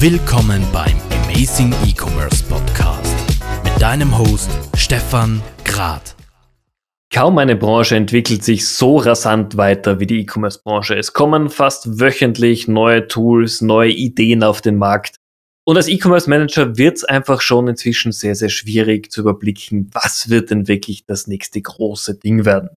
Willkommen beim Amazing E-Commerce Podcast mit deinem Host Stefan Grad. Kaum eine Branche entwickelt sich so rasant weiter wie die E-Commerce-Branche. Es kommen fast wöchentlich neue Tools, neue Ideen auf den Markt. Und als E-Commerce-Manager wird es einfach schon inzwischen sehr, sehr schwierig zu überblicken, was wird denn wirklich das nächste große Ding werden.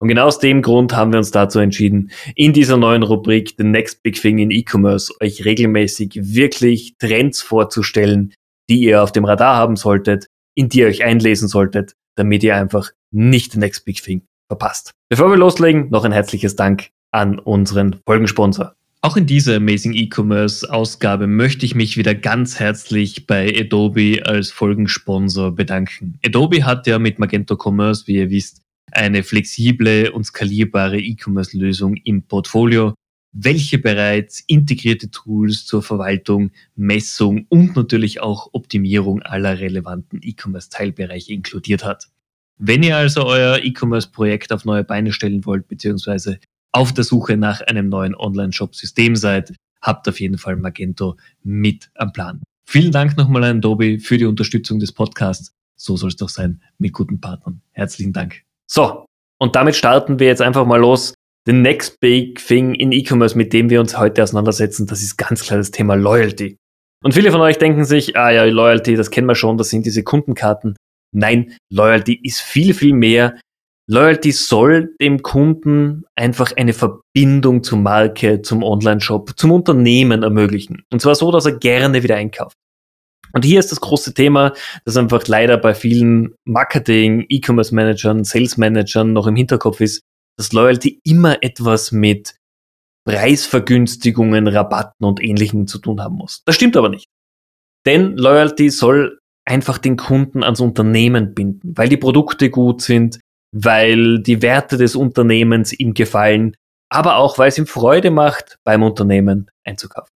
Und genau aus dem Grund haben wir uns dazu entschieden, in dieser neuen Rubrik The Next Big Thing in E-Commerce euch regelmäßig wirklich Trends vorzustellen, die ihr auf dem Radar haben solltet, in die ihr euch einlesen solltet, damit ihr einfach nicht The Next Big Thing verpasst. Bevor wir loslegen, noch ein herzliches Dank an unseren Folgensponsor. Auch in dieser Amazing E-Commerce Ausgabe möchte ich mich wieder ganz herzlich bei Adobe als Folgensponsor bedanken. Adobe hat ja mit Magento Commerce, wie ihr wisst, eine flexible und skalierbare E-Commerce-Lösung im Portfolio, welche bereits integrierte Tools zur Verwaltung, Messung und natürlich auch Optimierung aller relevanten E-Commerce-Teilbereiche inkludiert hat. Wenn ihr also euer E-Commerce-Projekt auf neue Beine stellen wollt, beziehungsweise auf der Suche nach einem neuen Online-Shop-System seid, habt auf jeden Fall Magento mit am Plan. Vielen Dank nochmal an Adobe für die Unterstützung des Podcasts. So soll es doch sein mit guten Partnern. Herzlichen Dank. So, und damit starten wir jetzt einfach mal los. The next big thing in E-Commerce, mit dem wir uns heute auseinandersetzen, das ist ganz klar das Thema Loyalty. Und viele von euch denken sich, ah ja, Loyalty, das kennen wir schon, das sind diese Kundenkarten. Nein, Loyalty ist viel, viel mehr. Loyalty soll dem Kunden einfach eine Verbindung zur Marke, zum Online-Shop, zum Unternehmen ermöglichen. Und zwar so, dass er gerne wieder einkauft. Und hier ist das große Thema, das einfach leider bei vielen Marketing, E-Commerce-Managern, Sales-Managern noch im Hinterkopf ist, dass Loyalty immer etwas mit Preisvergünstigungen, Rabatten und Ähnlichem zu tun haben muss. Das stimmt aber nicht. Denn Loyalty soll einfach den Kunden ans Unternehmen binden, weil die Produkte gut sind, weil die Werte des Unternehmens ihm gefallen, aber auch weil es ihm Freude macht, beim Unternehmen einzukaufen.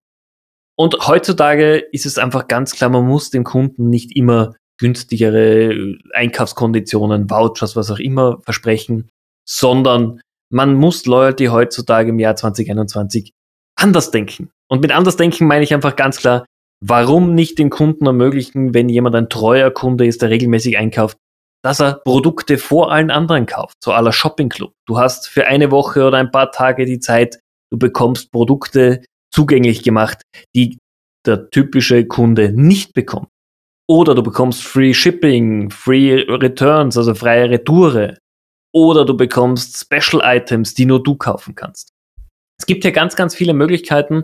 Und heutzutage ist es einfach ganz klar, man muss dem Kunden nicht immer günstigere Einkaufskonditionen, Vouchers, was auch immer versprechen, sondern man muss Loyalty heutzutage im Jahr 2021 anders denken. Und mit anders denken meine ich einfach ganz klar, warum nicht den Kunden ermöglichen, wenn jemand ein treuer Kunde ist, der regelmäßig einkauft, dass er Produkte vor allen anderen kauft, so aller Shopping Club. Du hast für eine Woche oder ein paar Tage die Zeit, du bekommst Produkte zugänglich gemacht, die der typische Kunde nicht bekommt. Oder du bekommst Free Shipping, Free Returns, also freie Retoure. Oder du bekommst Special Items, die nur du kaufen kannst. Es gibt hier ganz, ganz viele Möglichkeiten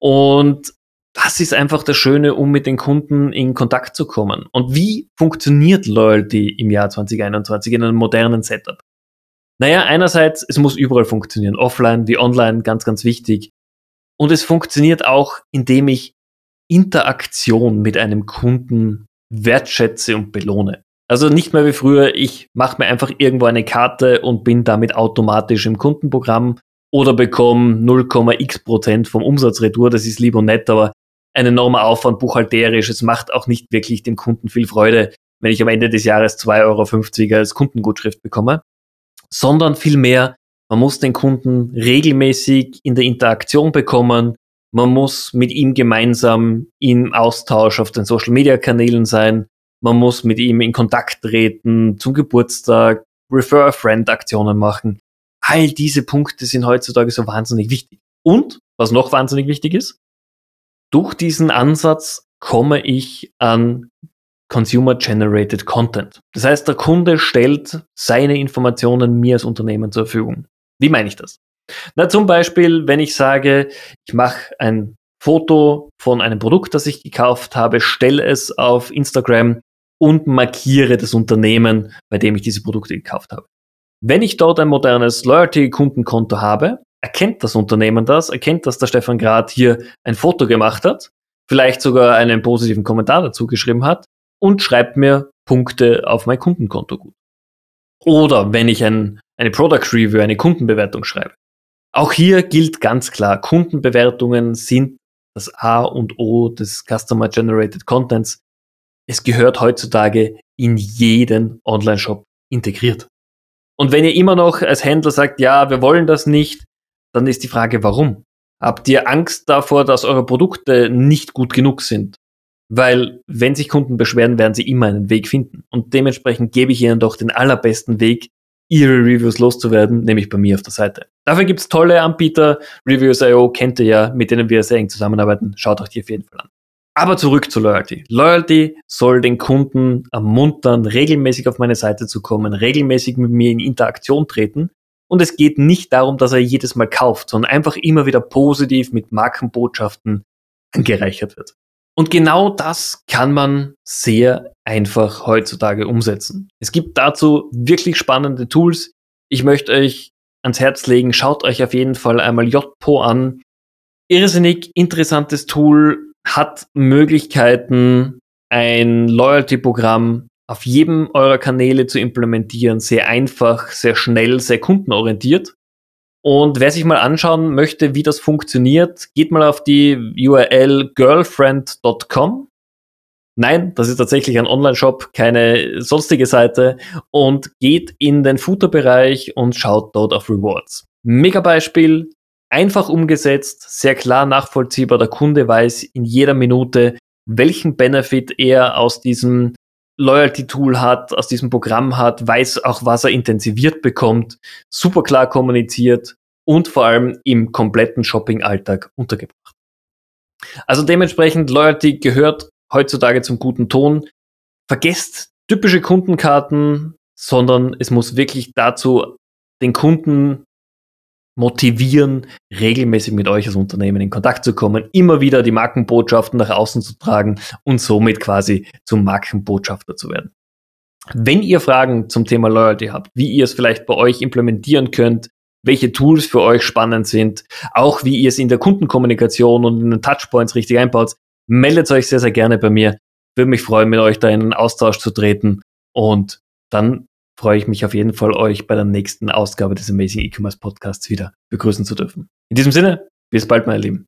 und das ist einfach das Schöne, um mit den Kunden in Kontakt zu kommen. Und wie funktioniert Loyalty im Jahr 2021 in einem modernen Setup? Naja, einerseits, es muss überall funktionieren, offline wie online, ganz, ganz wichtig. Und es funktioniert auch, indem ich Interaktion mit einem Kunden wertschätze und belohne. Also nicht mehr wie früher, ich mache mir einfach irgendwo eine Karte und bin damit automatisch im Kundenprogramm oder bekomme 0,x Prozent vom Umsatzretour. Das ist lieb und nett, aber ein enormer Aufwand buchhalterisch. Es macht auch nicht wirklich dem Kunden viel Freude, wenn ich am Ende des Jahres 2,50 Euro als Kundengutschrift bekomme, sondern vielmehr man muss den Kunden regelmäßig in der Interaktion bekommen. Man muss mit ihm gemeinsam im Austausch auf den Social Media Kanälen sein. Man muss mit ihm in Kontakt treten, zum Geburtstag, Refer a Friend Aktionen machen. All diese Punkte sind heutzutage so wahnsinnig wichtig. Und, was noch wahnsinnig wichtig ist, durch diesen Ansatz komme ich an Consumer-Generated Content. Das heißt, der Kunde stellt seine Informationen mir als Unternehmen zur Verfügung. Wie meine ich das? Na, zum Beispiel, wenn ich sage, ich mache ein Foto von einem Produkt, das ich gekauft habe, stelle es auf Instagram und markiere das Unternehmen, bei dem ich diese Produkte gekauft habe. Wenn ich dort ein modernes Loyalty-Kundenkonto habe, erkennt das Unternehmen das, erkennt, dass der Stefan Grad hier ein Foto gemacht hat, vielleicht sogar einen positiven Kommentar dazu geschrieben hat und schreibt mir Punkte auf mein Kundenkonto gut. Oder wenn ich ein eine Product Review, eine Kundenbewertung schreibe. Auch hier gilt ganz klar, Kundenbewertungen sind das A und O des Customer Generated Contents. Es gehört heutzutage in jeden Online-Shop integriert. Und wenn ihr immer noch als Händler sagt, ja, wir wollen das nicht, dann ist die Frage, warum? Habt ihr Angst davor, dass eure Produkte nicht gut genug sind? Weil wenn sich Kunden beschweren, werden sie immer einen Weg finden. Und dementsprechend gebe ich ihnen doch den allerbesten Weg, ihre Reviews loszuwerden, nämlich bei mir auf der Seite. Dafür gibt's tolle Anbieter. Reviews.io kennt ihr ja, mit denen wir sehr eng zusammenarbeiten. Schaut euch die auf jeden Fall an. Aber zurück zu Loyalty. Loyalty soll den Kunden ermuntern, regelmäßig auf meine Seite zu kommen, regelmäßig mit mir in Interaktion treten. Und es geht nicht darum, dass er jedes Mal kauft, sondern einfach immer wieder positiv mit Markenbotschaften angereichert wird. Und genau das kann man sehr einfach heutzutage umsetzen. Es gibt dazu wirklich spannende Tools. Ich möchte euch ans Herz legen, schaut euch auf jeden Fall einmal JPO an. Irrsinnig interessantes Tool, hat Möglichkeiten, ein Loyalty-Programm auf jedem eurer Kanäle zu implementieren. Sehr einfach, sehr schnell, sehr kundenorientiert. Und wer sich mal anschauen möchte, wie das funktioniert, geht mal auf die URL girlfriend.com. Nein, das ist tatsächlich ein Online-Shop, keine sonstige Seite. Und geht in den Footer-Bereich und schaut dort auf Rewards. Mega Beispiel, einfach umgesetzt, sehr klar nachvollziehbar. Der Kunde weiß in jeder Minute, welchen Benefit er aus diesem Loyalty-Tool hat, aus diesem Programm hat, weiß auch, was er intensiviert bekommt, super klar kommuniziert und vor allem im kompletten Shopping-Alltag untergebracht. Also dementsprechend, Loyalty gehört heutzutage zum guten Ton. Vergesst typische Kundenkarten, sondern es muss wirklich dazu den Kunden motivieren, regelmäßig mit euch als Unternehmen in Kontakt zu kommen, immer wieder die Markenbotschaften nach außen zu tragen und somit quasi zum Markenbotschafter zu werden. Wenn ihr Fragen zum Thema Loyalty habt, wie ihr es vielleicht bei euch implementieren könnt, welche Tools für euch spannend sind, auch wie ihr es in der Kundenkommunikation und in den Touchpoints richtig einbaut, meldet euch sehr, sehr gerne bei mir. Würde mich freuen, mit euch da in einen Austausch zu treten und dann freue ich mich auf jeden Fall, euch bei der nächsten Ausgabe des Amazing E-Commerce Podcasts wieder begrüßen zu dürfen. In diesem Sinne, bis bald, meine Lieben.